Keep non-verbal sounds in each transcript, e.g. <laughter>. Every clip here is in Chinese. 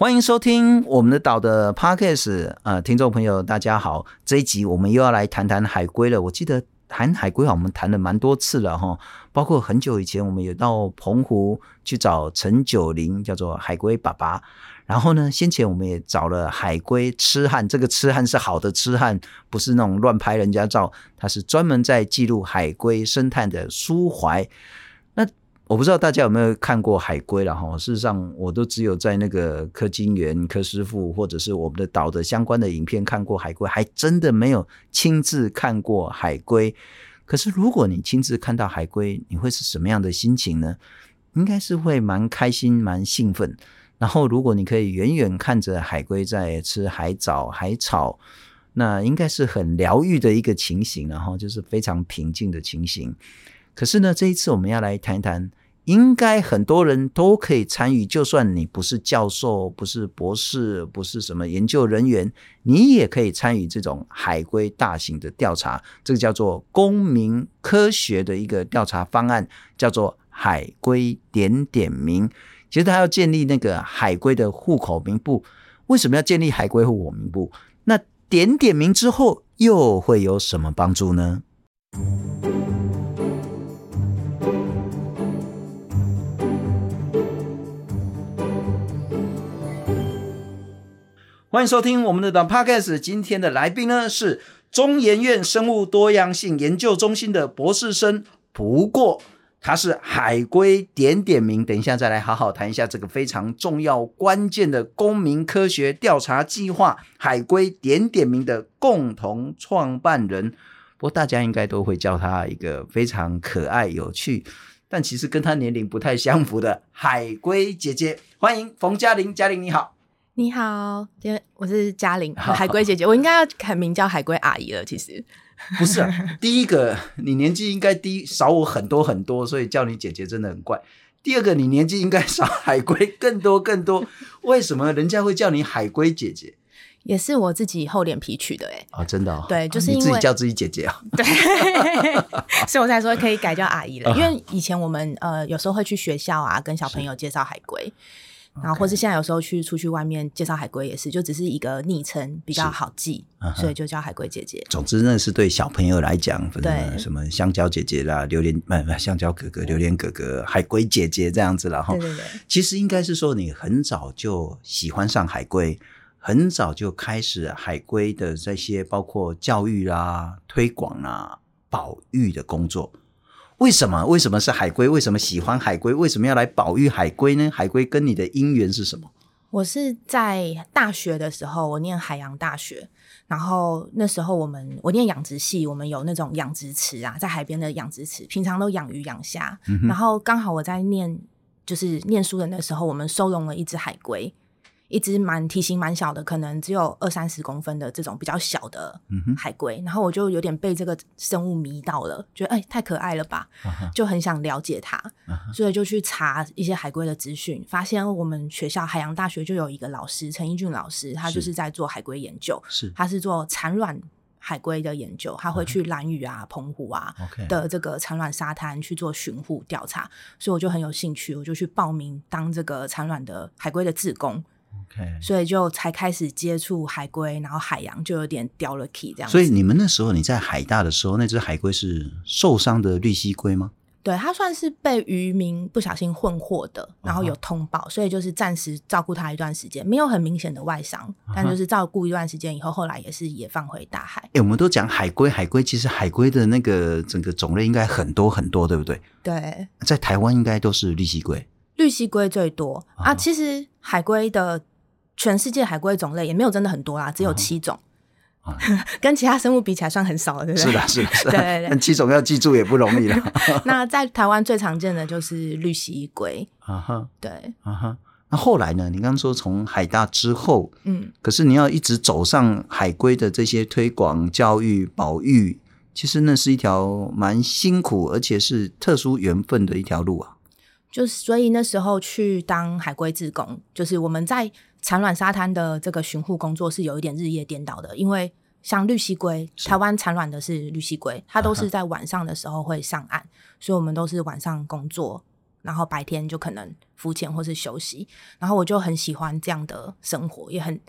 欢迎收听我们的岛的 Podcast，呃，听众朋友大家好，这一集我们又要来谈谈海龟了。我记得谈海龟啊，我们谈了蛮多次了哈，包括很久以前我们有到澎湖去找陈九龄，叫做海龟爸爸。然后呢，先前我们也找了海龟痴汉，这个痴汉是好的痴汉，不是那种乱拍人家照，他是专门在记录海龟生态的苏怀。我不知道大家有没有看过海龟了哈，事实上我都只有在那个柯金源柯师傅或者是我们的岛的相关的影片看过海龟，还真的没有亲自看过海龟。可是如果你亲自看到海龟，你会是什么样的心情呢？应该是会蛮开心、蛮兴奋。然后如果你可以远远看着海龟在吃海藻、海草，那应该是很疗愈的一个情形，然后就是非常平静的情形。可是呢，这一次我们要来谈一谈。应该很多人都可以参与，就算你不是教授、不是博士、不是什么研究人员，你也可以参与这种海归大型的调查。这个叫做公民科学的一个调查方案，叫做海归点点名。其实他要建立那个海归的户口名簿。为什么要建立海归户口名簿？那点点名之后又会有什么帮助呢？欢迎收听我们的 Podcast。今天的来宾呢是中研院生物多样性研究中心的博士生，不过他是海龟点点名。等一下再来好好谈一下这个非常重要关键的公民科学调查计划——海龟点点名的共同创办人。不过大家应该都会叫他一个非常可爱、有趣，但其实跟他年龄不太相符的海龟姐姐。欢迎冯嘉玲，嘉玲你好。你好，我是嘉玲，海龟姐姐，我应该要改名叫海龟阿姨了。其实 <laughs> 不是啊，第一个你年纪应该低少我很多很多，所以叫你姐姐真的很怪。第二个你年纪应该少海龟更多更多，<laughs> 为什么人家会叫你海龟姐姐？也是我自己厚脸皮取的哎。哦，真的哦？对，就是因为、啊、你自己叫自己姐姐啊。<laughs> 对，所以我才说可以改叫阿姨了。因为以前我们呃有时候会去学校啊，跟小朋友介绍海龟。然后，或是现在有时候去出去外面介绍海龟也是，就只是一个昵称比较好记，嗯，所以就叫海龟姐姐。总之，那是对小朋友来讲，对什么香蕉姐姐啦、榴莲不不香蕉哥哥、榴莲哥哥、海龟姐姐这样子了哈。对对对，其实应该是说你很早就喜欢上海龟，很早就开始海龟的这些包括教育啦、推广啦、保育的工作。为什么？为什么是海龟？为什么喜欢海龟？为什么要来保育海龟呢？海龟跟你的因缘是什么？我是在大学的时候，我念海洋大学，然后那时候我们我念养殖系，我们有那种养殖池啊，在海边的养殖池，平常都养鱼养虾，嗯。然后刚好我在念就是念书的那时候，我们收容了一只海龟。一只蛮体型蛮小的，可能只有二三十公分的这种比较小的海龟，嗯，然后我就有点被这个生物迷到了，觉得哎太可爱了吧，啊，就很想了解它，啊，所以就去查一些海龟的资讯，发现我们学校海洋大学就有一个老师陈一俊老师，他就是在做海龟研究，是。他是做产卵海龟的研究，他会去蓝屿啊、澎湖啊的这个产卵沙滩去做巡护调查，所以我就很有兴趣，我就去报名当这个产卵的海龟的志工。Okay. 所以就才开始接触海龟，然后海洋就有点掉了 key 这样。所以你们那时候你在海大的时候，那只海龟是受伤的绿蜥龟吗？对，它算是被渔民不小心混获的，然后有通报，uh -huh. 所以就是暂时照顾它一段时间，没有很明显的外伤，uh -huh. 但就是照顾一段时间以后，后来也是也放回大海。哎、欸，我们都讲海龟，海龟其实海龟的那个整个种类应该很多很多，对不对？对，在台湾应该都是绿蜥龟，绿蜥龟最多、uh. 啊。其实海龟的。全世界海龟种类也没有真的很多啦，只有七种，<laughs> 跟其他生物比起来算很少了，对不对？是的，是的，<laughs> 是的。对对对，但七种要记住也不容易了。<laughs> 那在台湾最常见的就是绿蜥龟。啊哈，对，啊哈。那后来呢？你刚刚说从海大之后，嗯，可是你要一直走上海龟的这些推广、教育、保育，其实那是一条蛮辛苦而且是特殊缘分的一条路啊。就是所以那时候去当海龟志工，就是我们在。产卵沙滩的这个巡护工作是有一点日夜颠倒的，因为像绿蜥龟，台湾产卵的是绿蜥龟，它都是在晚上的时候会上岸，所以我们都是晚上工作，然后白天就可能浮潜或是休息，然后我就很喜欢这样的生活，也很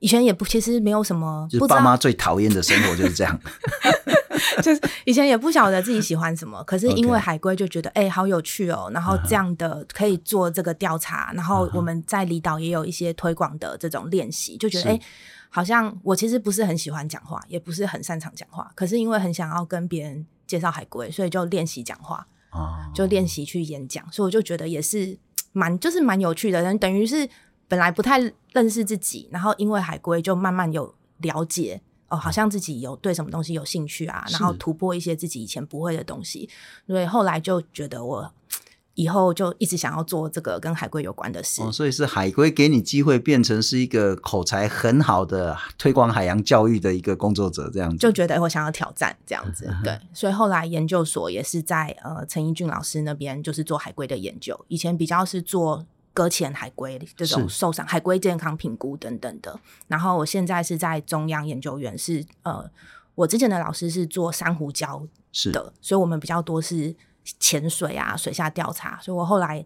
以前也不其实没有什么，就是爸妈最讨厌的生活就是这样，<laughs> <laughs> 就是以前也不晓得自己喜欢什么，可是因为海龟就觉得哎、欸、好有趣哦，然后这样的可以做这个调查，uh. 然后我们在离岛也有一些推广的这种练习，就觉得哎、欸、好像我其实不是很喜欢讲话，也不是很擅长讲话，可是因为很想要跟别人介绍海龟，所以就练习讲话。哦，就练习去演讲，所以我就觉得也是蛮，就是蛮有趣的。人等于是本来不太认识自己，然后因为海龟就慢慢有了解哦，好像自己有对什么东西有兴趣啊，然后突破一些自己以前不会的东西，所以后来就觉得我。以后就一直想要做这个跟海龟有关的事，哦，所以是海龟给你机会变成是一个口才很好的推广海洋教育的一个工作者，这样子就觉得我想要挑战这样子，对，所以后来研究所也是在呃陈英俊老师那边就是做海龟的研究，以前比较是做搁浅海龟这种受伤海龟健康评估等等的，然后我现在是在中央研究院，是呃我之前的老师是做珊瑚礁的，所以我们比较多是。潜水啊，水下调查，所以我后来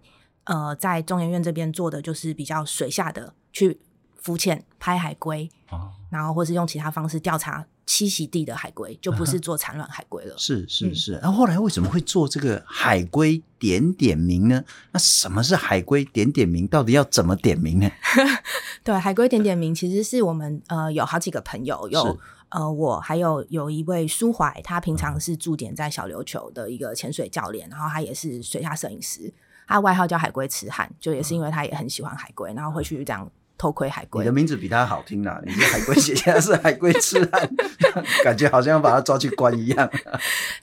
呃在中研院这边做的就是比较水下的，去浮潜拍海龟，哦，然后或是用其他方式调查栖息地的海龟，就不是做产卵海龟了。是是是，那、嗯、后，来为什么会做这个海龟点点名呢？那什么是海龟点点名？到底要怎么点名呢？<laughs> 对，海龟点点名其实是我们呃有好几个朋友有。呃，我还有有一位苏怀，他平常是驻点在小琉球的一个潜水教练，然后他也是水下摄影师，他外号叫海龟痴汉，就也是因为他也很喜欢海龟，然后会去这样偷窥海龟。你的名字比他好听啦，你是海龟写下是海龟吃汉，<laughs> 感觉好像要把他抓去关一样。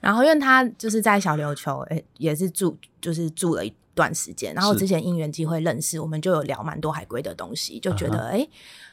然后因为他就是在小琉球，诶，也是住就是住了一段时间，然后之前因缘机会认识，我们就有聊蛮多海龟的东西，就觉得诶，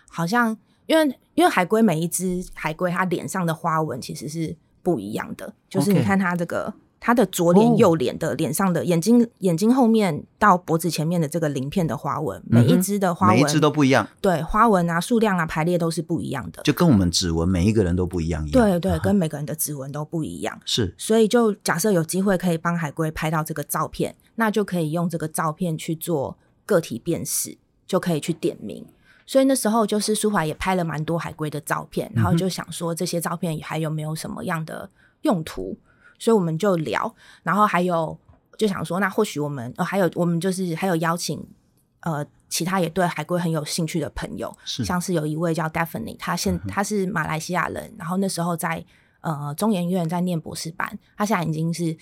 好像。因为因为海龟每一只海龟，它脸上的花纹其实是不一样的。就是你看它这个，它的左脸、右脸的脸上的眼睛、眼睛后面到脖子前面的这个鳞片的花纹，每一只的花纹，每一只都不一样。对，花纹啊、数量啊、排列都是不一样的。就跟我们指纹，每一个人都不一样一样。对对，跟每个人的指纹都不一样。是，所以就假设有机会可以帮海龟拍到这个照片，那就可以用这个照片去做个体辨识，就可以去点名。所以那时候就是舒怀也拍了蛮多海龟的照片，然后就想说这些照片还有没有什么样的用途，所以我们就聊，然后还有就想说，那或许我们呃还有我们就是还有邀请呃其他也对海龟很有兴趣的朋友，像是有一位叫 Daphne，他现他是马来西亚人，然后那时候在呃中研院在念博士班，他现在已经是。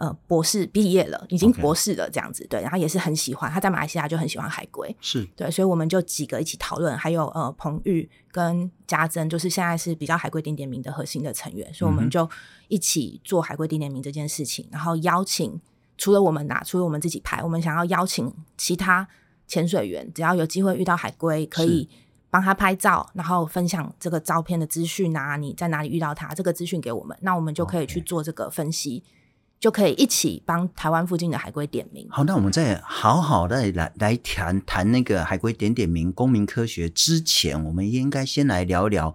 呃，博士毕业了，已经博士了，这样子.对，然后也是很喜欢，他在马来西亚就很喜欢海龟，是对，所以我们就几个一起讨论，还有呃，彭玉跟家珍，就是现在是比较海龟点点名的核心的成员，所以我们就一起做海龟点点名这件事情，然后邀请除了我们拿，除了我们自己拍，我们想要邀请其他潜水员，只要有机会遇到海龟，可以帮他拍照，然后分享这个照片的资讯啊，你在哪里遇到他，这个资讯给我们，那我们就可以去做这个分析。Okay. 就可以一起帮台湾附近的海龟点名。好，那我们再好好的来来谈谈那个海龟点点名公民科学之前，我们应该先来聊一聊，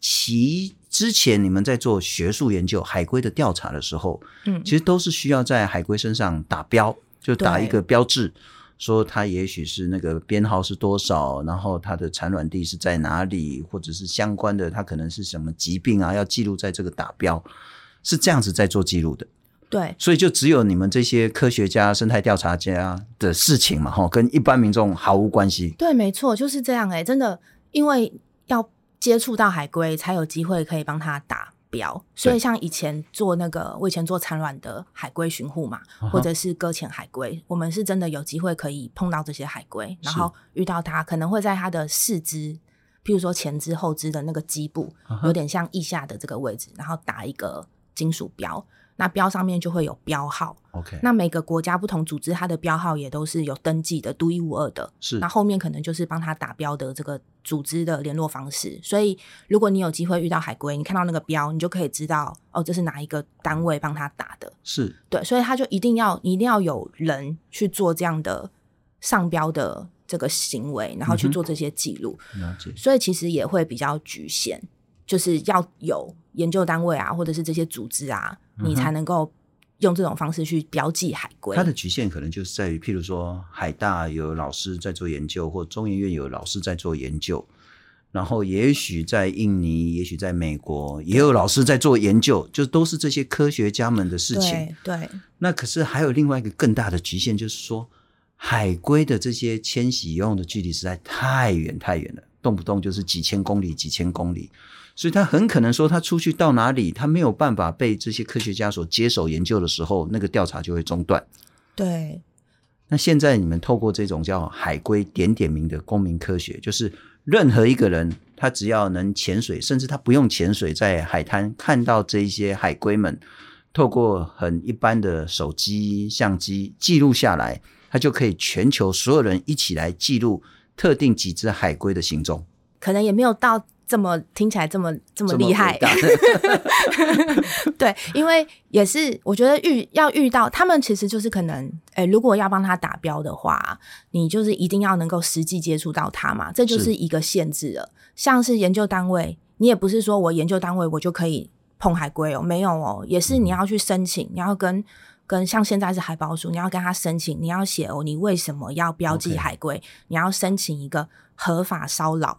其之前你们在做学术研究海龟的调查的时候，嗯，其实都是需要在海龟身上打标，就打一个标志，说它也许是那个编号是多少，然后它的产卵地是在哪里，或者是相关的它可能是什么疾病啊，要记录在这个打标，是这样子在做记录的。对，所以就只有你们这些科学家、生态调查家的事情嘛，哈，跟一般民众毫无关系。对，没错，就是这样哎、欸，真的，因为要接触到海龟，才有机会可以帮他打标。所以像以前做那个，我以前做产卵的海龟巡护嘛，或者是搁浅海龟，我们是真的有机会可以碰到这些海龟，然后遇到它，可能会在它的四肢，譬如说前肢、后肢的那个基部，有点像腋下的这个位置，然后打一个金属标。那标上面就会有标号。OK，那每个国家不同组织，它的标号也都是有登记的，独一无二的。是，那后面可能就是帮他打标的这个组织的联络方式。所以，如果你有机会遇到海龟，你看到那个标，你就可以知道哦，这是哪一个单位帮他打的。是对，所以他就一定要一定要有人去做这样的上标的这个行为，然后去做这些记录。嗯。了解。所以其实也会比较局限，就是要有研究单位啊，或者是这些组织啊。你才能够用这种方式去标记海龟。它的局限可能就是在于，譬如说海大有老师在做研究，或中研院有老师在做研究，然后也许在印尼，也许在美国也有老师在做研究，就都是这些科学家们的事情。对。对。那可是还有另外一个更大的局限，就是说海龟的这些迁徙游泳的距离实在太远太远了，动不动就是几千公里、几千公里。所以他很可能说，他出去到哪里，他没有办法被这些科学家所接手研究的时候，那个调查就会中断。对。那现在你们透过这种叫海龟点点名的公民科学，就是任何一个人，他只要能潜水，甚至他不用潜水，在海滩看到这一些海龟们，透过很一般的手机相机记录下来，他就可以全球所有人一起来记录特定几只海龟的行踪。可能也没有到。这么听起来这么这么厉害，<laughs> 对，因为也是我觉得遇要遇到他们，其实就是可能，诶，如果要帮他打标的话，你就是一定要能够实际接触到他嘛，这就是一个限制了。是像是研究单位，你也不是说我研究单位我就可以碰海龟哦，没有哦，也是你要去申请，嗯、你要跟跟像现在是海保署，你要跟他申请，你要写哦，你为什么要标记海龟.你要申请一个合法骚扰。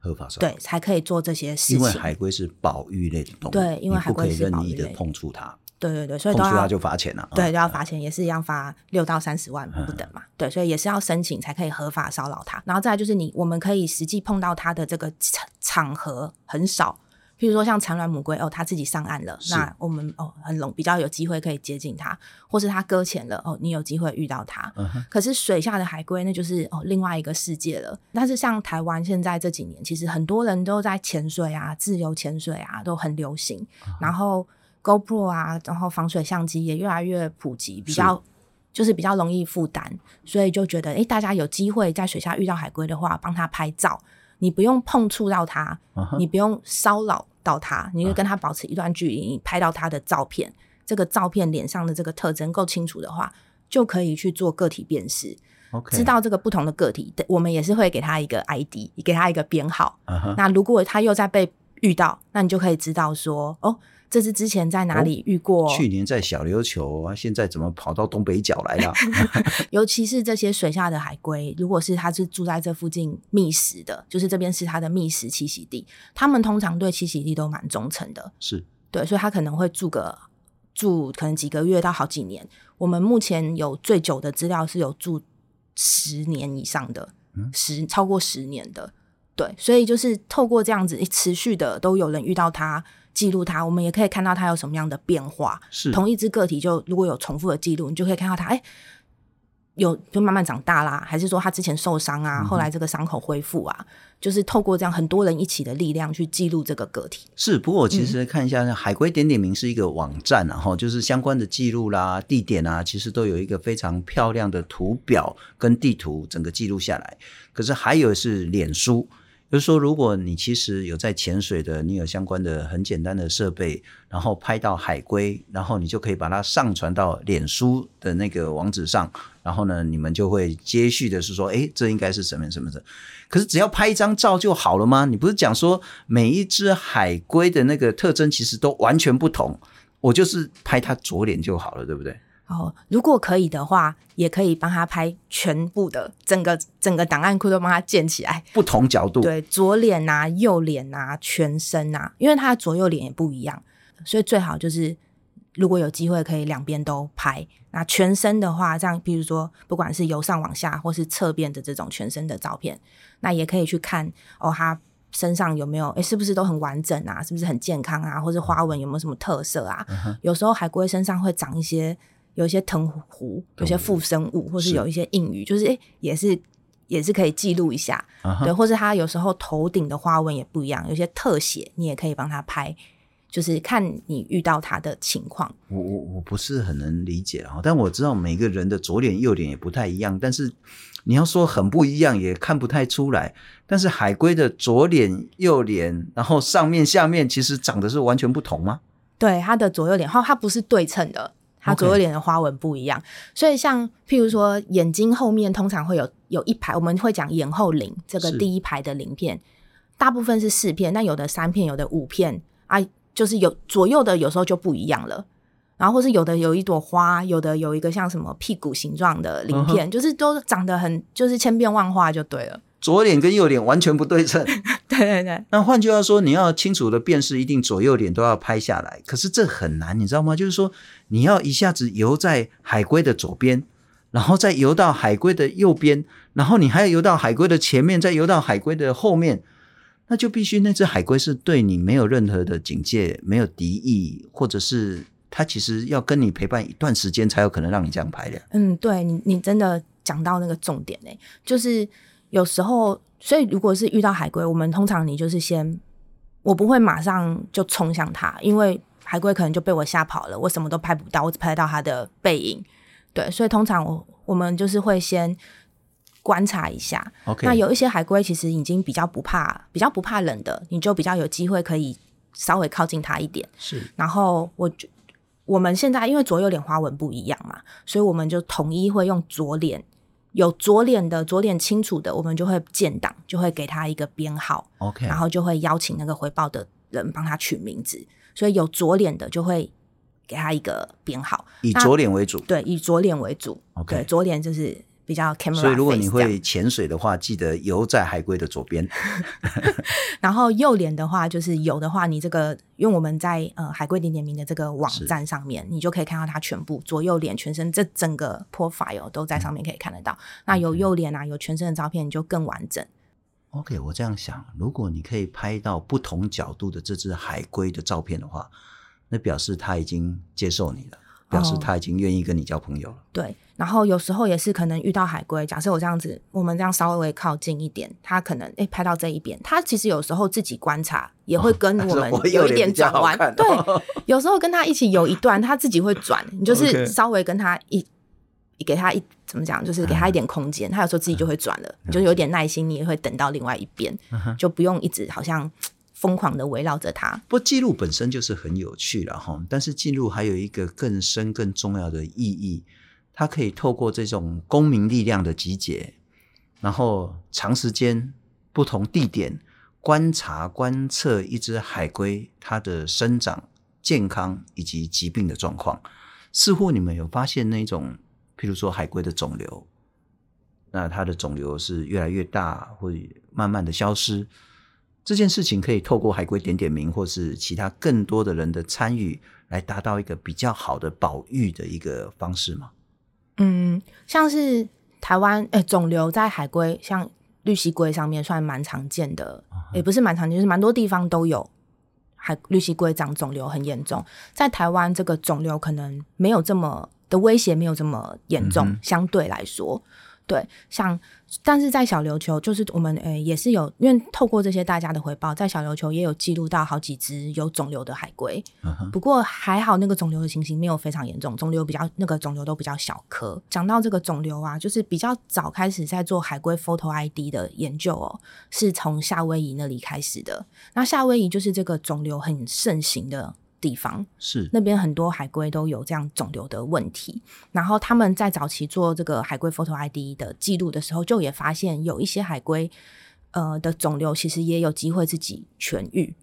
合法上对，才可以做这些事情。因为海龟是保育类的动物，对，因为海龟是保育类，不可以任意的碰触它。对对对，所以都要碰触它就罚钱了。对，都要罚钱，也是一样罚六到三十万不等嘛。嗯、对，所以也是要申请才可以合法骚扰它。然后再来就是你，我们可以实际碰到它的这个场场合很少。譬如说像产卵母龟哦，它自己上岸了，那我们哦很容比较有机会可以接近它，或是它搁浅了哦，你有机会遇到它。可是水下的海龟那就是哦另外一个世界了。但是像台湾现在这几年，其实很多人都在潜水啊，自由潜水啊都很流行。然后 GoPro 啊，然后防水相机也越来越普及，比较就是比较容易负担，所以就觉得诶，大家有机会在水下遇到海龟的话，帮它拍照，你不用碰触到它，嗯、哼你不用骚扰。到他，你就跟他保持一段距离，你拍到他的照片，这个照片脸上的这个特征够清楚的话，就可以去做个体辨识.知道这个不同的个体，我们也是会给他一个 ID，给他一个编号。Uh huh. 那如果他又在被遇到，那你就可以知道说，哦。这是之前在哪里遇过？哦、去年在小琉球啊，现在怎么跑到东北角来了？<laughs> 尤其是这些水下的海龟，如果是它是住在这附近觅食的，就是这边是它的觅食栖息地，它们通常对栖息地都蛮忠诚的。是对，所以它可能会住个住可能几个月到好几年。我们目前有最久的资料是有住十年以上的，嗯、十超过十年的。对，所以就是透过这样子持续的，都有人遇到它。记录它，我们也可以看到它有什么样的变化。是同一只个体，就如果有重复的记录，你就可以看到它，哎、欸，有就慢慢长大啦，还是说它之前受伤啊，嗯、后来这个伤口恢复啊，就是透过这样很多人一起的力量去记录这个个体。是，不过我其实看一下，海龟点点名是一个网站，然后就是相关的记录啦、地点啊，其实都有一个非常漂亮的图表跟地图，整个记录下来。可是还有是脸书。就是说，如果你其实有在潜水的，你有相关的很简单的设备，然后拍到海龟，然后你就可以把它上传到脸书的那个网址上，然后呢，你们就会接续的是说，哎，这应该是什么什么的。可是只要拍一张照就好了吗？你不是讲说每一只海龟的那个特征其实都完全不同，我就是拍它左脸就好了，对不对？哦，如果可以的话，也可以帮他拍全部的整个整个档案库都帮他建起来，不同角度，对，左脸啊、右脸啊、全身啊，因为他的左右脸也不一样，所以最好就是如果有机会可以两边都拍。那全身的话，这样比如说不管是由上往下或是侧边的这种全身的照片，那也可以去看哦，他身上有没有哎，是不是都很完整啊？是不是很健康啊？或是花纹有没有什么特色啊？有时候海龟身上会长一些。有一些藤壶，有些附生物，或是有一些硬鱼，就是诶、欸，也是也是可以记录一下，uh. 对，或是它有时候头顶的花纹也不一样，有些特写你也可以帮他拍，就是看你遇到它的情况。我我我不是很能理解啊，但我知道每个人的左脸右脸也不太一样，但是你要说很不一样也看不太出来。但是海龟的左脸右脸，然后上面下面其实长得是完全不同吗？对，它的左右脸，然后它不是对称的。它左右脸的花纹不一样.所以像譬如说眼睛后面通常会有有一排，我们会讲眼后鳞，这个第一排的鳞片，大部分是四片，但有的三片，有的五片啊，就是有左右的有时候就不一样了。然后或是有的有一朵花，有的有一个像什么屁股形状的鳞片，嗯、就是都长得很就是千变万化就对了。左脸跟右脸完全不对称，<laughs> 对对对。那换句话说，你要清楚的辨识，一定左右脸都要拍下来。可是这很难，你知道吗？就是说，你要一下子游在海龟的左边，然后再游到海龟的右边，然后你还要游到海龟的前面，再游到海龟的后面，那就必须那只海龟是对你没有任何的警戒，没有敌意，或者是它其实要跟你陪伴一段时间，才有可能让你这样拍的。嗯，对你，你真的讲到那个重点呢，就是。有时候，所以如果是遇到海龟，我们通常你就是先，我不会马上就冲向它，因为海龟可能就被我吓跑了，我什么都拍不到，我只拍到它的背影。对，所以通常我我们就是会先观察一下。Okay. 那有一些海龟其实已经比较不怕，比较不怕冷的，你就比较有机会可以稍微靠近它一点。是。然后我我们现在因为左右脸花纹不一样嘛，所以我们就统一会用左脸。有左脸的，左脸清楚的，我们就会建档，就会给他一个编号，OK，然后就会邀请那个回报的人帮他取名字，所以有左脸的就会给他一个编号，以左脸为主，对，以左脸为主，OK，对，左脸就是。比较 camera，所以如果你会潜水的话，记得游在海龟的左边。<laughs> 然后右脸的话，就是有的话，你这个因为我们在呃海龟点点名的这个网站上面，你就可以看到它全部左右脸全身这整个 profile 都在上面可以看得到。嗯、那有右脸啊，有全身的照片，你就更完整。OK，我这样想，如果你可以拍到不同角度的这只海龟的照片的话，那表示它已经接受你了。表示他已经愿意跟你交朋友了。哦。对，然后有时候也是可能遇到海龟，假设我这样子，我们这样稍微靠近一点，他可能诶拍到这一边，他其实有时候自己观察也会跟我们有一点转弯。哦、对，有时候跟他一起游一段，他自己会转，你就是稍微跟他一给他一怎么讲，就是给他一点空间，他有时候自己就会转了，你就有点耐心，你也会等到另外一边，就不用一直好像。疯狂的围绕着它。不过记录本身就是很有趣了哈，但是记录还有一个更深更重要的意义，它可以透过这种公民力量的集结，然后长时间不同地点观察观测一只海龟它的生长、健康以及疾病的状况。似乎你们有发现那种，譬如说海龟的肿瘤，那它的肿瘤是越来越大，会慢慢的消失。这件事情可以透过海龟点点名，或是其他更多的人的参与，来达到一个比较好的保育的一个方式吗？嗯，像是台湾，诶，肿瘤在海龟，像绿蜥龟上面算蛮常见的，也不是蛮常见，就是蛮多地方都有海绿蜥龟长肿瘤很严重。在台湾，这个肿瘤可能没有这么的威胁，没有这么严重，嗯、相对来说。对，像但是在小琉球，就是我们诶、欸、也是有，因为透过这些大家的回报，在小琉球也有记录到好几只有肿瘤的海龟。Uh. 不过还好，那个肿瘤的情形没有非常严重，肿瘤比较那个肿瘤都比较小颗。讲到这个肿瘤啊，就是比较早开始在做海龟 Photo ID 的研究哦，是从夏威夷那里开始的。那夏威夷就是这个肿瘤很盛行的。地方是。那边很多海龟都有这样肿瘤的问题，然后他们在早期做这个海龟 Photo ID 的记录的时候，就也发现有一些海龟呃的肿瘤其实也有机会自己痊愈，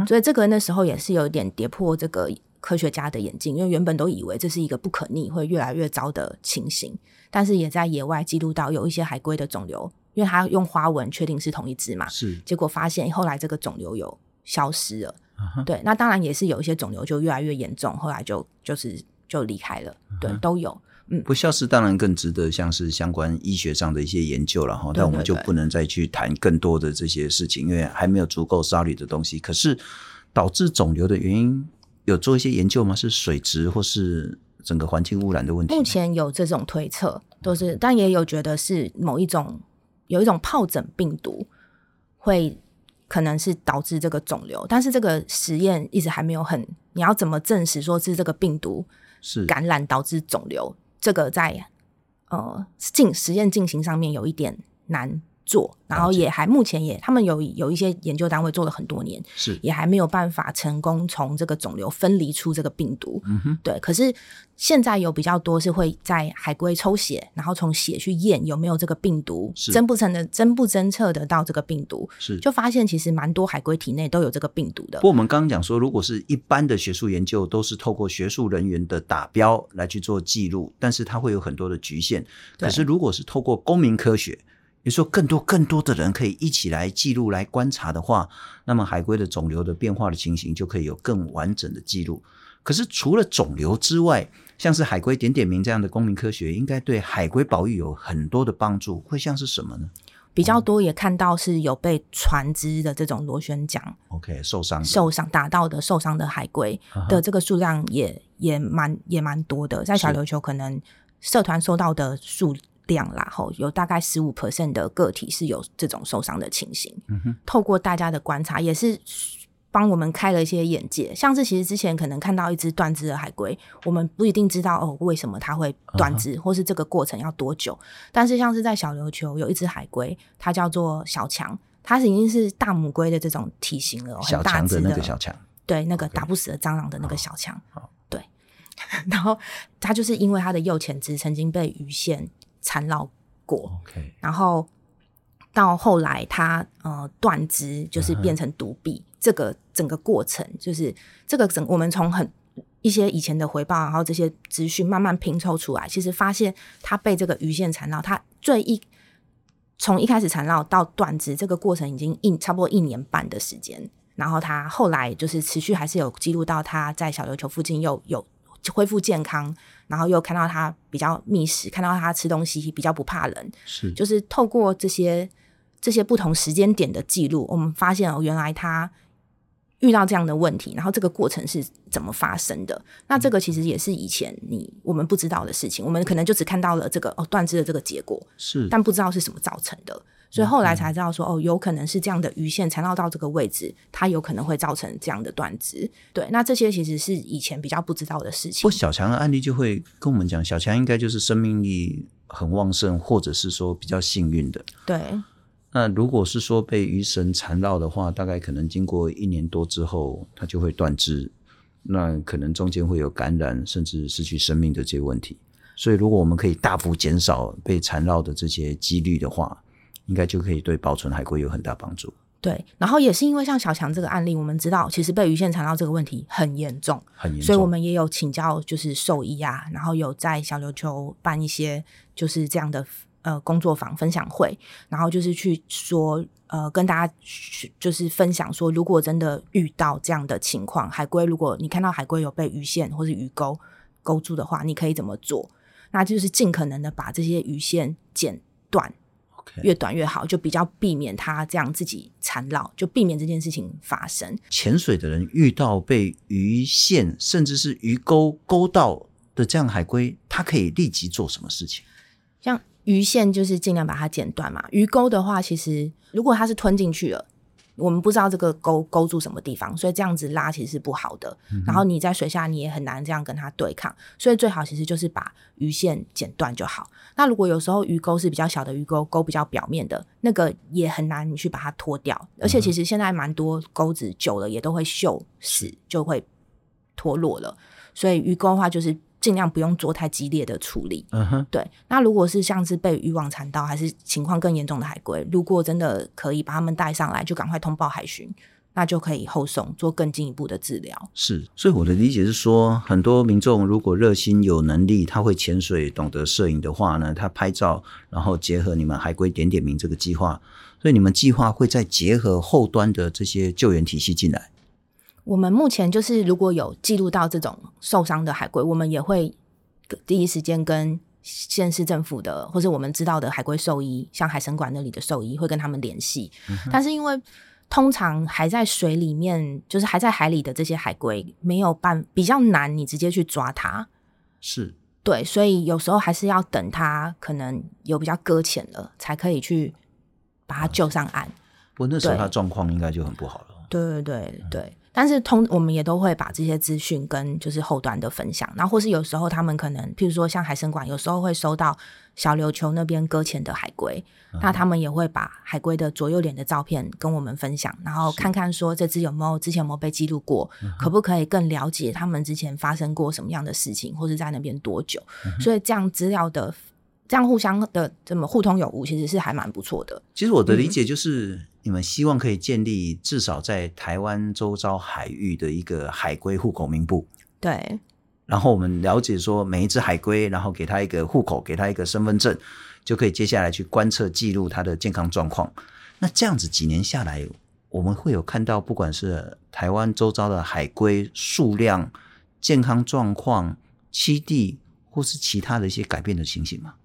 嗯、所以这个那时候也是有一点跌破这个科学家的眼镜，因为原本都以为这是一个不可逆会越来越糟的情形，但是也在野外记录到有一些海龟的肿瘤，因为它用花纹确定是同一只嘛，是。结果发现后来这个肿瘤有消失了。对，那当然也是有一些肿瘤就越来越严重，后来就就是就离开了。对，都有。嗯，不消失当然更值得像是相关医学上的一些研究了哈。但我们就不能再去谈更多的这些事情，因为还没有足够 solid 的东西。可是导致肿瘤的原因有做一些研究吗？是水质或是整个环境污染的问题？目前有这种推测，都是，但也有觉得是某一种有一种疱疹病毒会。可能是导致这个肿瘤，但是这个实验一直还没有很，你要怎么证实说是这个病毒是感染导致肿瘤？这个在呃进实验进行上面有一点难做，然后也还目前也他们有有一些研究单位做了很多年，是也还没有办法成功从这个肿瘤分离出这个病毒。嗯哼，对。可是现在有比较多是会在海龟抽血，然后从血去验有没有这个病毒，侦不成的侦不侦测得到这个病毒，是就发现其实蛮多海龟体内都有这个病毒的。不过我们刚刚讲说，如果是一般的学术研究，都是透过学术人员的打标来去做记录，但是它会有很多的局限。可是如果是透过公民科学，比如说更多更多的人可以一起来记录、来观察的话，那么海龟的肿瘤的变化的情形就可以有更完整的记录。可是除了肿瘤之外，像是海龟点点名这样的公民科学，应该对海龟保育有很多的帮助。会像是什么呢？比较多也看到是有被船只的这种螺旋桨，OK 受伤受伤打到的受伤的海龟的这个数量也、uh. 也蛮也蛮多的，在小琉球可能社团收到的数量啦，吼有大概十五 percent 的个体是有这种受伤的情形。嗯，透过大家的观察也是。帮我们开了一些眼界，像是其实之前可能看到一只断肢的海龟，我们不一定知道哦为什么它会断肢，uh. 或是这个过程要多久。但是像是在小琉球有一只海龟，它叫做小强，它是已经是大母龟的这种体型了，很大只的，那个小强，对，那个打不死的蟑螂的那个小强.对。<laughs> 然后它就是因为它的右前肢曾经被鱼线缠绕过，okay. 然后。到后来它，呃断肢，就是变成独臂。Uh. 这个整个过程，就是这个整我们从很一些以前的回报，然后这些资讯慢慢拼凑出来，其实发现他被这个鱼线缠绕，他最一从一开始缠绕到断肢，这个过程已经一差不多一年半的时间。然后他后来就是持续还是有记录到他在小琉球附近又有恢复健康。然后又看到它比较觅食，看到它吃东西比较不怕人，是就是透过这些这些不同时间点的记录，我们发现哦，原来它遇到这样的问题，然后这个过程是怎么发生的？那这个其实也是以前你我们不知道的事情，我们可能就只看到了这个哦断肢的这个结果，是，但不知道是什么造成的。所以后来才知道说，哦，有可能是这样的鱼线缠绕到这个位置，它有可能会造成这样的断肢。对，那这些其实是以前比较不知道的事情。不过小强的案例就会跟我们讲，小强应该就是生命力很旺盛，或者是说比较幸运的。对。那如果是说被鱼绳缠绕的话，大概可能经过一年多之后，它就会断肢，那可能中间会有感染，甚至失去生命的这些问题。所以，如果我们可以大幅减少被缠绕的这些几率的话，应该就可以对保存海龟有很大帮助。对，然后也是因为像小强这个案例，我们知道其实被鱼线缠绕这个问题很严重，很严重，所以我们也有请教就是兽医啊，然后有在小琉球办一些就是这样的呃工作坊分享会，然后就是去说呃跟大家就是分享说，如果真的遇到这样的情况，海龟如果你看到海龟有被鱼线或是鱼钩勾住的话，你可以怎么做？那就是尽可能的把这些鱼线剪断。越短越好，就比较避免它这样自己缠绕，就避免这件事情发生。潜水的人遇到被鱼线甚至是鱼钩勾到的这样海龟，它可以立即做什么事情？像鱼线就是尽量把它剪断嘛。鱼钩的话，其实如果它是吞进去了。我们不知道这个勾勾住什么地方，所以这样子拉其实是不好的。嗯、然后你在水下你也很难这样跟它对抗，所以最好其实就是把鱼线剪断就好。那如果有时候鱼钩是比较小的鱼钩，钩比较表面的那个也很难你去把它脱掉。而且其实现在蛮多钩子久了也都会锈死，就会脱落了。所以鱼钩的话就是。尽量不用做太激烈的处理。嗯哼，对。那如果是像是被渔网缠到，还是情况更严重的海龟，如果真的可以把他们带上来，就赶快通报海巡，那就可以后送做更进一步的治疗。是，所以我的理解是说，很多民众如果热心有能力，他会潜水、懂得摄影的话呢，他拍照，然后结合你们海龟点点名这个计划，所以你们计划会再结合后端的这些救援体系进来。我们目前就是如果有记录到这种受伤的海龟，我们也会第一时间跟县市政府的或者我们知道的海龟兽医，像海神馆那里的兽医会跟他们联系。嗯。但是因为通常还在水里面，就是还在海里的这些海龟，没有办比较难，你直接去抓它。是。对，所以有时候还是要等它可能有比较搁浅了，才可以去把它救上岸。不过那时候它状况应该就很不好了。对对对对。但是通我们也都会把这些资讯跟就是后端的分享，然后或是有时候他们可能，譬如说像海生馆，有时候会收到小琉球那边搁浅的海龟，嗯、那他们也会把海龟的左右脸的照片跟我们分享，然后看看说这只有没有之前有没有被记录过，嗯、可不可以更了解他们之前发生过什么样的事情，或是在那边多久，嗯、所以这样资料的这样互相的这么互通有无，其实是还蛮不错的。其实我的理解就是。嗯你们希望可以建立至少在台湾周遭海域的一个海龟户口名簿，对。然后我们了解说每一只海龟，然后给它一个户口，给它一个身份证，就可以接下来去观测记录它的健康状况。那这样子几年下来，我们会有看到不管是台湾周遭的海龟数量、健康状况、栖地或是其他的一些改变的情形吗？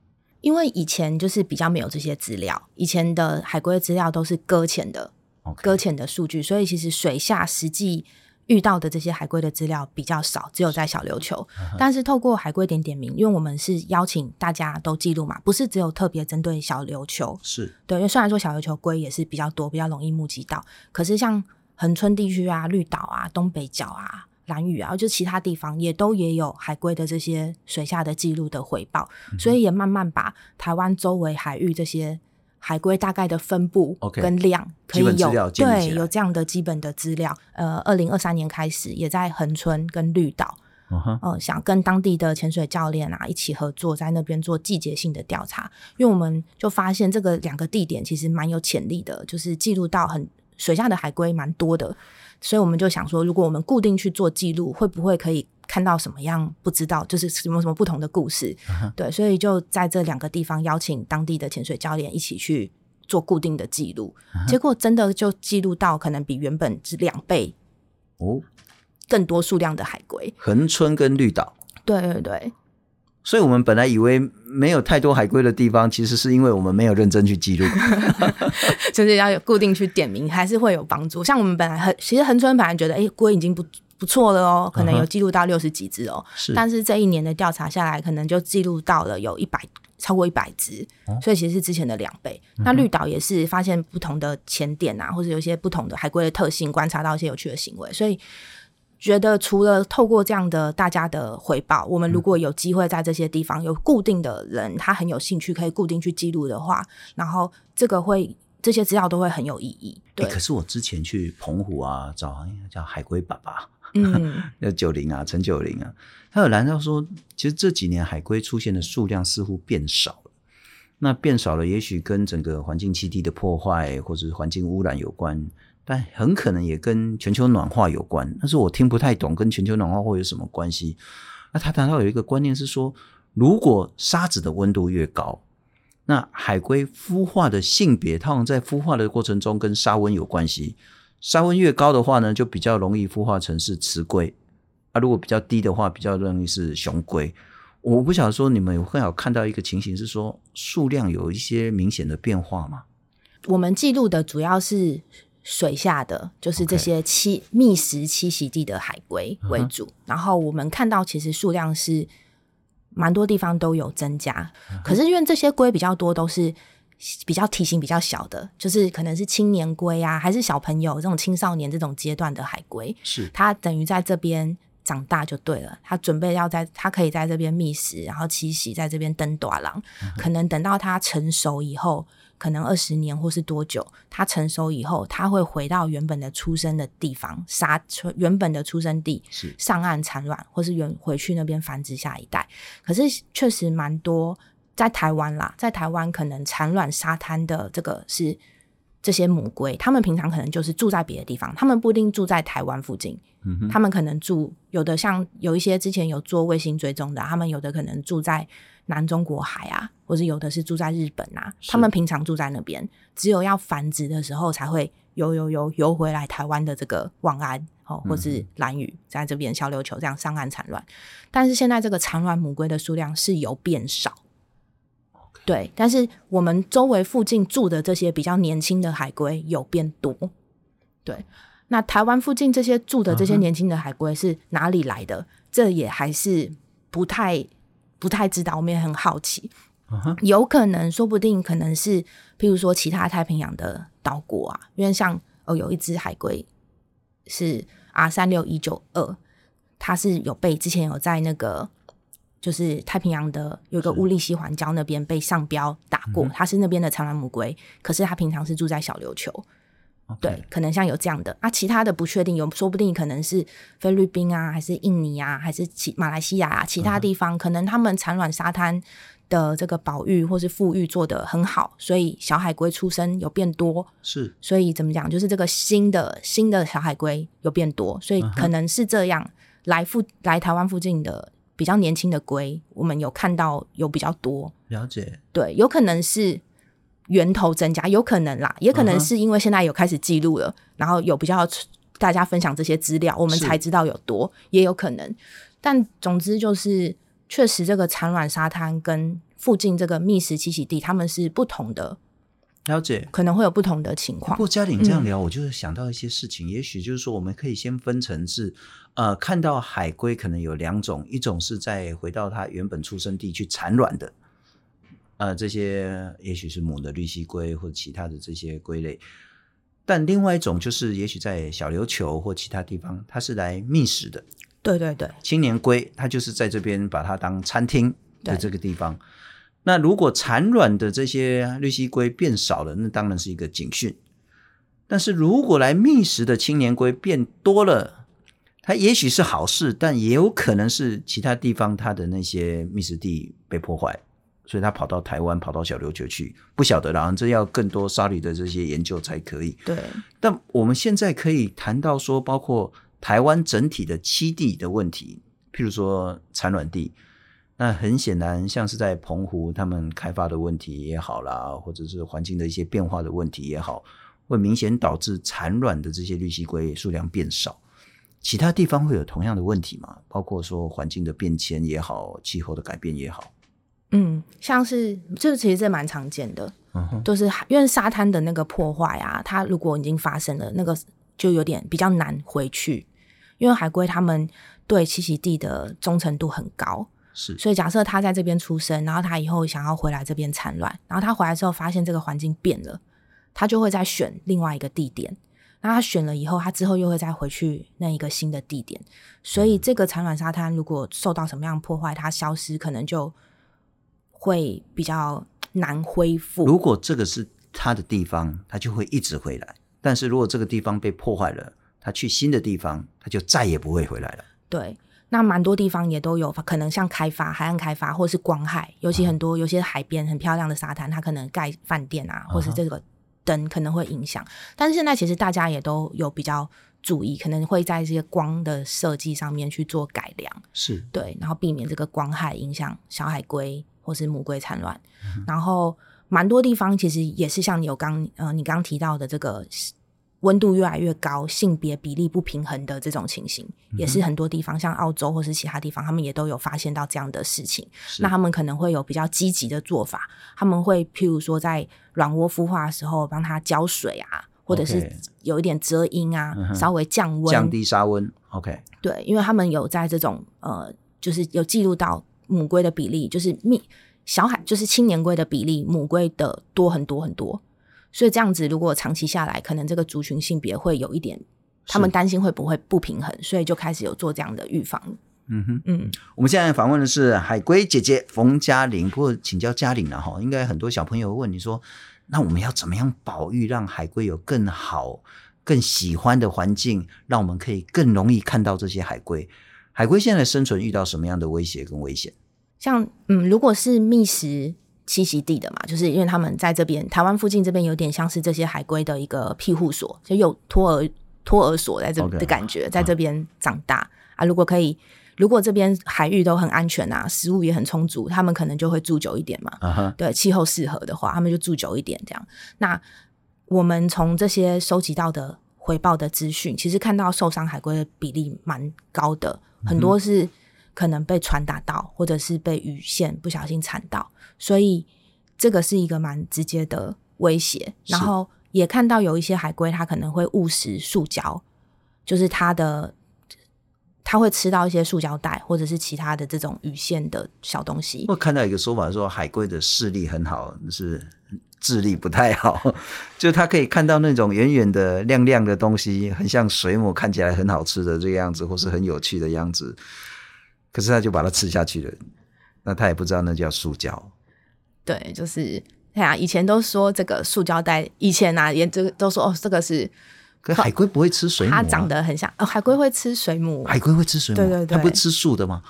因为以前就是比较没有这些资料，以前的海龟资料都是搁浅的.搁浅的数据，所以其实水下实际遇到的这些海龟的资料比较少，只有在小琉球。是但是透过海龟点点名，因为我们是邀请大家都记录嘛，不是只有特别针对小琉球，是对。因为虽然说小琉球龟也是比较多，比较容易目击到，可是像恒春地区啊、绿岛啊、东北角啊。兰屿啊，就其他地方也都也有海龟的这些水下的记录的回报，嗯、所以也慢慢把台湾周围海域这些海龟大概的分布跟量可以有对有这样的基本的资料。呃，二零二三年开始也在恒春跟绿岛，嗯想跟当地的潜水教练啊一起合作，在那边做季节性的调查，因为我们就发现这个两个地点其实蛮有潜力的，就是记录到很水下的海龟蛮多的。所以我们就想说，如果我们固定去做记录，会不会可以看到什么样？不知道，就是什么什么不同的故事。Uh. 对，所以就在这两个地方邀请当地的潜水教练一起去做固定的记录。Uh. 结果真的就记录到可能比原本是两倍哦，更多数量的海龟。恒春跟绿岛，对对对。所以我们本来以为没有太多海龟的地方，其实是因为我们没有认真去记录，<laughs> 就是要有固定去点名，还是会有帮助。像我们本来很，其实恒春本来觉得，哎，龟已经不不错了哦，可能有记录到六十几只哦。是、uh，huh. 但是这一年的调查下来，可能就记录到了有一百，超过一百只，uh. 所以其实是之前的两倍。Uh. 那绿岛也是发现不同的潜点啊，或者有一些不同的海龟的特性，观察到一些有趣的行为，所以。觉得除了透过这样的大家的回报，我们如果有机会在这些地方有固定的人，他很有兴趣可以固定去记录的话，然后这个会这些资料都会很有意义。对，欸、可是我之前去澎湖啊，找叫海龟爸爸，嗯，<laughs> 叫九零啊，陈九零啊，他有谈到说，其实这几年海龟出现的数量似乎变少了。那变少了，也许跟整个环境栖地的破坏或者是环境污染有关。但很可能也跟全球暖化有关，但是我听不太懂跟全球暖化会有什么关系。那他谈到有一个观念是说，如果沙子的温度越高，那海龟孵化的性别，它好像在孵化的过程中跟沙温有关系。沙温越高的话呢，就比较容易孵化成是雌龟；啊，如果比较低的话，比较容易是雄龟。我不晓得说你们有很好看到一个情形是说数量有一些明显的变化吗？我们记录的主要是。水下的就是这些栖觅食栖息地的海龟为主.然后我们看到其实数量是蛮多地方都有增加，嗯、可是因为这些龟比较多都是比较体型比较小的，就是可能是青年龟啊，还是小朋友这种青少年这种阶段的海龟，是它等于在这边长大就对了，它准备要在它可以在这边觅食，然后栖息在这边登大人，嗯、可能等到它成熟以后。可能二十年或是多久，它成熟以后，它会回到原本的出生的地方，杀原本的出生地，是上岸产卵，或是原回去那边繁殖下一代。可是确实蛮多在台湾啦，在台湾可能产卵沙滩的这个是这些母龟，他们平常可能就是住在别的地方，他们不一定住在台湾附近，嗯，他们可能住有的像有一些之前有做卫星追踪的，他们有的可能住在。南中国海啊，或者有的是住在日本啊，他们平常住在那边，只有要繁殖的时候才会游游游游回来台湾的这个望安哦，或是蓝屿，在这边小琉球这样上岸产卵。但是现在这个产卵母龟的数量是有变少对。但是我们周围附近住的这些比较年轻的海龟有变多，对。那台湾附近这些住的这些年轻的海龟是哪里来的？Uh. 这也还是不太。不太知道，我们也很好奇，uh. 有可能，说不定可能是，譬如说其他太平洋的岛国啊，因为像哦，有一只海龟是 R 三六一九二，它是有被之前有在那个就是太平洋的有一个乌利西环礁那边被上标打过，它是那边的长蓝母龟，可是它平常是住在小琉球。对，可能像有这样的啊，其他的不确定，有说不定可能是菲律宾啊，还是印尼啊，还是其马来西亚啊，其他地方，嗯、可能他们产卵沙滩的这个保育或是富裕做得很好，所以小海龟出生有变多。是，所以怎么讲，就是这个新的新的小海龟有变多，所以可能是这样，来附来台湾附近的比较年轻的龟，我们有看到有比较多。了解，对，有可能是。源头增加有可能啦，也可能是因为现在有开始记录了，uh. 然后有比较大家分享这些资料，我们才知道有多，也有可能。但总之就是，确实这个产卵沙滩跟附近这个觅食栖息地，他们是不同的。了解，可能会有不同的情况。不过嘉玲这样聊，我就是想到一些事情，嗯、也许就是说，我们可以先分成是，呃，看到海龟可能有两种，一种是在回到它原本出生地去产卵的。呃，这些也许是母的绿蜥龟或者其他的这些龟类，但另外一种就是，也许在小琉球或其他地方，它是来觅食的。对对对，青年龟它就是在这边把它当餐厅的这个地方。那如果产卵的这些绿蜥龟变少了，那当然是一个警讯。但是如果来觅食的青年龟变多了，它也许是好事，但也有可能是其他地方它的那些觅食地被破坏。所以他跑到台湾，跑到小琉球去，不晓得啦，这要更多沙律的这些研究才可以。对，但我们现在可以谈到说，包括台湾整体的栖地的问题，譬如说产卵地，那很显然像是在澎湖他们开发的问题也好啦，或者是环境的一些变化的问题也好，会明显导致产卵的这些绿蜥龟数量变少。其他地方会有同样的问题吗？包括说环境的变迁也好，气候的改变也好。嗯，像是这个其实这蛮常见的，嗯，就是因为沙滩的那个破坏啊，它如果已经发生了，那个就有点比较难回去，因为海龟它们对栖息地的忠诚度很高，是，所以假设它在这边出生，然后它以后想要回来这边产卵，然后它回来之后发现这个环境变了，它就会再选另外一个地点，那它选了以后，它之后又会再回去那一个新的地点，所以这个产卵沙滩如果受到什么样破坏，它消失可能就。会比较难恢复。如果这个是他的地方，他就会一直回来；但是如果这个地方被破坏了，他去新的地方，他就再也不会回来了。对，那蛮多地方也都有可能，像开发、海岸开发，或是光害，尤其很多有些海边很漂亮的沙滩，它可能盖饭店啊，或是这个灯可能会影响。Uh. 但是现在其实大家也都有比较注意，可能会在这些光的设计上面去做改良，是对，然后避免这个光害影响小海龟。或是母龟产卵，然后蛮多地方其实也是像你有刚呃你刚提到的这个温度越来越高，性别比例不平衡的这种情形，也是很多地方像澳洲或是其他地方，他们也都有发现到这样的事情。那他们可能会有比较积极的做法，他们会譬如说在卵窝孵化的时候帮它浇水啊，或者是有一点遮阴啊，嗯、稍微降温，降低沙温。OK，对，因为他们有在这种呃，就是有记录到。母龟的比例就是密小海，就是青年龟的比例，母龟的多很多很多，所以这样子如果长期下来，可能这个族群性别会有一点，他们担心会不会不平衡，所以就开始有做这样的预防。嗯哼，嗯，我们现在访问的是海龟姐姐冯嘉玲，不过请教嘉玲了哈，应该很多小朋友问你说，那我们要怎么样保育，让海龟有更好、更喜欢的环境，让我们可以更容易看到这些海龟？海龟现在生存遇到什么样的威胁跟危险？像嗯，如果是觅食栖息地的嘛，就是因为他们在这边台湾附近这边有点像是这些海龟的一个庇护所，就有托儿托儿所在这的感觉，在这边长大.啊。如果可以，如果这边海域都很安全啊，食物也很充足，他们可能就会住久一点嘛。Uh. 对，气候适合的话，他们就住久一点这样。那我们从这些收集到的回报的资讯，其实看到受伤海龟的比例蛮高的。很多是可能被传达到，或者是被鱼线不小心缠到，所以这个是一个蛮直接的威胁。然后也看到有一些海龟，它可能会误食塑胶，就是它的它会吃到一些塑胶袋，或者是其他的这种鱼线的小东西。我看到一个说法说，海龟的视力很好，是智力不太好，<laughs> 就他可以看到那种远远的亮亮的东西，很像水母，看起来很好吃的这个样子，或是很有趣的样子，可是他就把它吃下去了。那他也不知道那叫塑胶。对，就是哎呀，以前都说这个塑胶袋，以前啊也这个都说哦，这个是。可海龟不会吃水母，啊，它长得很像哦。海龟会吃水母，海龟会吃水母，对对对，它不是吃素的吗？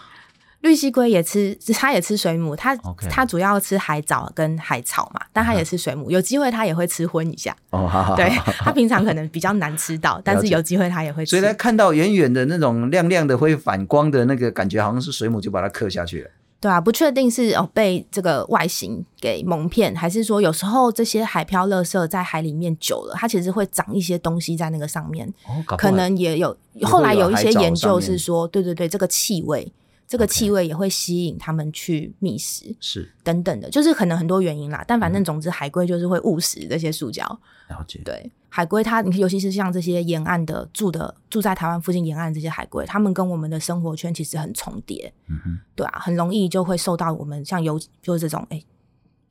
绿蜥龟也吃，<laughs> 它也吃水母，它.它主要吃海藻跟海草嘛，但它也吃水母。有机会它也会吃荤一下哦。好好，对，它平常可能比较难吃到，<laughs> 但是有机会它也会吃。所以它看到远远的那种亮亮的会反光的那个感觉，好像是水母，就把它刻下去了。对啊，不确定是哦被这个外形给蒙骗，还是说有时候这些海漂垃圾在海里面久了，它其实会长一些东西在那个上面。哦，可能也有。后来有一些研究是说，对对对，这个气味。这个气味也会吸引他们去觅食，是等等的，就是可能很多原因啦。但反正总之，海龟就是会误食这些塑胶。了解。对，海龟它，尤其是像这些沿岸的住的住在台湾附近沿岸这些海龟，它们跟我们的生活圈其实很重叠。嗯哼。对啊，很容易就会受到我们像有就是这种哎，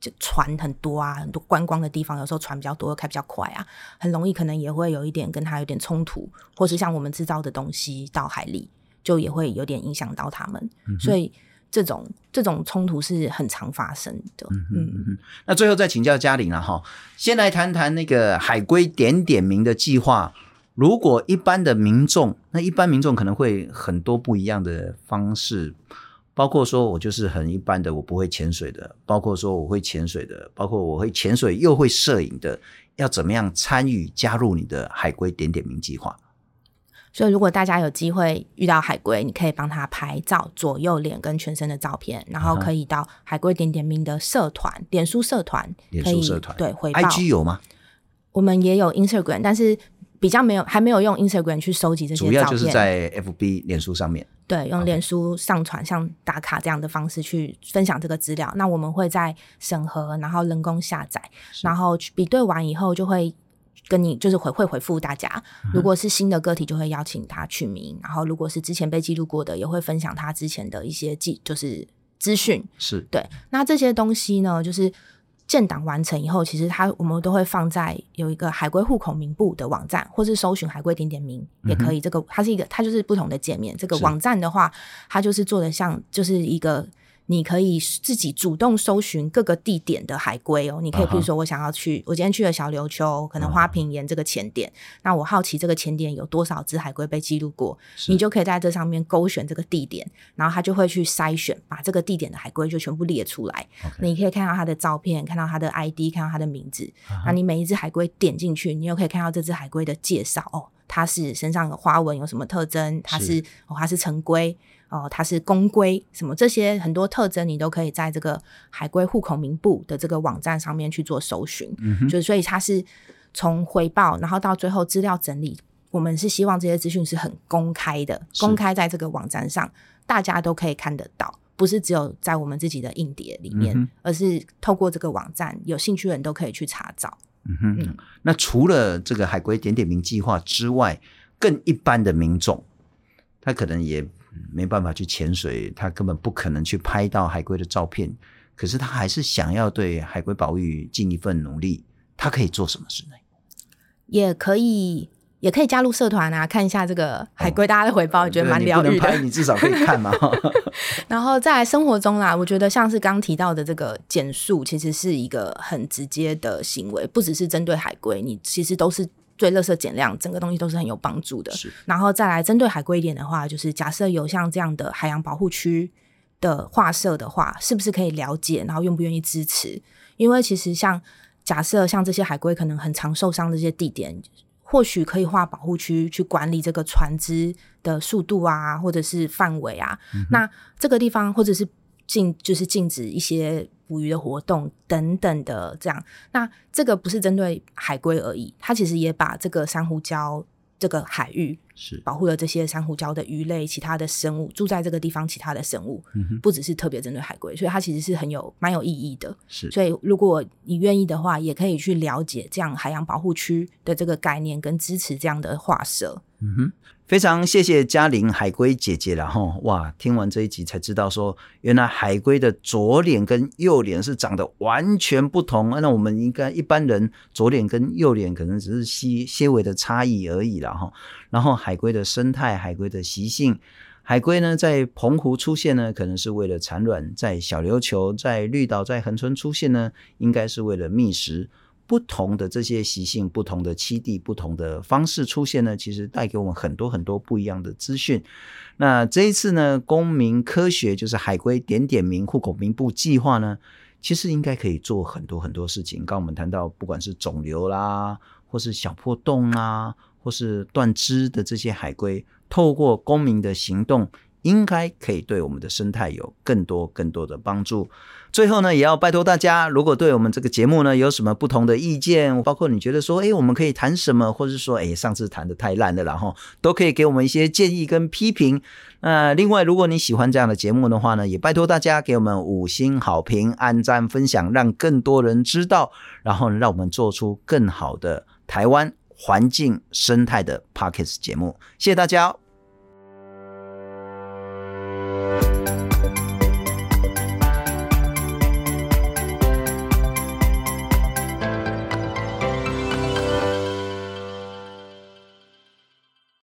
就船很多啊，很多观光的地方，有时候船比较多，开比较快啊，很容易可能也会有一点跟它有点冲突，或是像我们制造的东西到海里。就也会有点影响到他们，嗯、所以这种这种冲突是很常发生的。嗯嗯嗯，那最后再请教嘉玲了哈，先来谈谈那个海龟点点名的计划。如果一般的民众，那一般民众可能会很多不一样的方式，包括说我就是很一般的，我不会潜水的，包括说我会潜水的，包括我会潜水又会摄影的，要怎么样参与加入你的海龟点点名计划？所以，如果大家有机会遇到海龟，你可以帮他拍照，左右脸跟全身的照片，然后可以到海龟点点名的社团，脸书社团，脸书社团对回报。IG 有吗？我们也有 Instagram，但是比较没有，还没有用 Instagram 去收集这些照片。主要就是在 FB 脸书上面。对，用脸书上传像打卡这样的方式去分享这个资料。那我们会在审核，然后人工下载，然后比对完以后就会。跟你就是回会回复大家，如果是新的个体，就会邀请他取名；嗯、然后如果是之前被记录过的，也会分享他之前的一些记，就是资讯。是对。那这些东西呢，就是建档完成以后，其实它我们都会放在有一个海龟户口名簿的网站，或是搜寻海龟点点名也可以。这个它是一个，它就是不同的界面。这个网站的话，它就是做的像就是一个。你可以自己主动搜寻各个地点的海龟哦。你可以，比如说，我想要去，uh. 我今天去了小琉球，可能花瓶岩这个潜点，uh. 那我好奇这个潜点有多少只海龟被记录过，你就可以在这上面勾选这个地点，然后它就会去筛选，把这个地点的海龟就全部列出来。你可以看到它的照片，看到它的 ID，看到它的名字。Uh. 那你每一只海龟点进去，你又可以看到这只海龟的介绍哦，它是身上有花纹，有什么特征？它是，是哦，它是成龟。哦，它是公规，什么这些很多特征，你都可以在这个海归户口名簿的这个网站上面去做搜寻。嗯哼，就是所以它是从回报，然后到最后资料整理，我们是希望这些资讯是很公开的，公开在这个网站上，大家都可以看得到，不是只有在我们自己的硬碟里面，嗯，而是透过这个网站，有兴趣的人都可以去查找。嗯哼，嗯，那除了这个海龟点点名计划之外，更一般的民众，他可能也。没办法去潜水，他根本不可能去拍到海龟的照片。可是他还是想要对海龟保育尽一份努力。他可以做什么事呢？也可以，也可以加入社团啊，看一下这个海龟，大家的回报，我、哦、觉得蛮疗愈的。你拍，你至少可以看嘛。<laughs> 然后在生活中啦，我觉得像是刚提到的这个减速，其实是一个很直接的行为，不只是针对海龟，你其实都是。对，垃圾减量，整个东西都是很有帮助的。是然后再来针对海龟一点的话，就是假设有像这样的海洋保护区的画设的话，是不是可以了解，然后愿不愿意支持？因为其实像假设像这些海龟可能很常受伤的这些地点，或许可以划保护区去管理这个船只的速度啊，或者是范围啊。嗯、那这个地方或者是。禁就是禁止一些捕鱼的活动等等的这样，那这个不是针对海龟而已，它其实也把这个珊瑚礁这个海域是保护了这些珊瑚礁的鱼类、其他的生物住在这个地方，其他的生物，嗯，不只是特别针对海龟，所以它其实是很有蛮有意义的。是，所以如果你愿意的话，也可以去了解这样海洋保护区的这个概念，跟支持这样的划设。嗯哼，非常谢谢嘉玲海龟姐姐了哈！哇，听完这一集才知道说，原来海龟的左脸跟右脸是长得完全不同。那我们应该一般人左脸跟右脸可能只是细些微的差异而已了哈。然后海龟的生态、海龟的习性，海龟呢在澎湖出现呢，可能是为了产卵；在小琉球、在绿岛、在恒春出现呢，应该是为了觅食。不同的这些习性、不同的栖地、不同的方式出现呢，其实带给我们很多很多不一样的资讯。那这一次呢，公民科学就是海龟点点名户口名簿计划呢，其实应该可以做很多很多事情。刚刚我们谈到，不管是肿瘤啦，或是小破洞啦，或是断肢的这些海龟，透过公民的行动。应该可以对我们的生态有更多更多的帮助。最后呢，也要拜托大家，如果对我们这个节目呢有什么不同的意见，包括你觉得说，诶，我们可以谈什么，或者是说，诶，上次谈的太烂了，然后都可以给我们一些建议跟批评。那另外，如果你喜欢这样的节目的话呢，也拜托大家给我们五星好评、按赞、分享，让更多人知道，然后让我们做出更好的台湾环境生态的 Podcast 节目。谢谢大家。